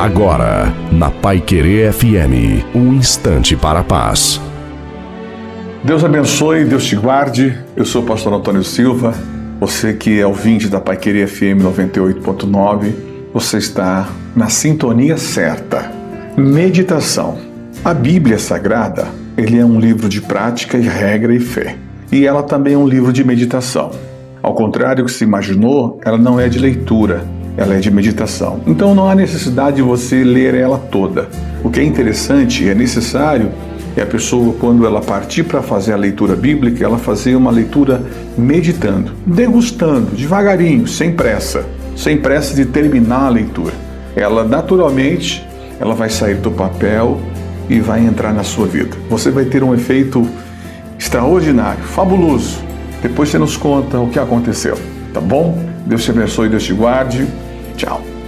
Agora, na Pai Querer FM, um instante para a paz. Deus abençoe, Deus te guarde. Eu sou o pastor Antônio Silva. Você que é ouvinte da Pai Querer FM 98.9, você está na sintonia certa. Meditação. A Bíblia Sagrada, ele é um livro de prática e regra e fé. E ela também é um livro de meditação. Ao contrário do que se imaginou, ela não é de leitura, ela é de meditação. Então não há necessidade de você ler ela toda. O que é interessante e é necessário é a pessoa, quando ela partir para fazer a leitura bíblica, ela fazer uma leitura meditando, degustando, devagarinho, sem pressa, sem pressa de terminar a leitura. Ela naturalmente ela vai sair do papel e vai entrar na sua vida. Você vai ter um efeito extraordinário, fabuloso. Depois você nos conta o que aconteceu, tá bom? Deus te abençoe, Deus te guarde. Tchau.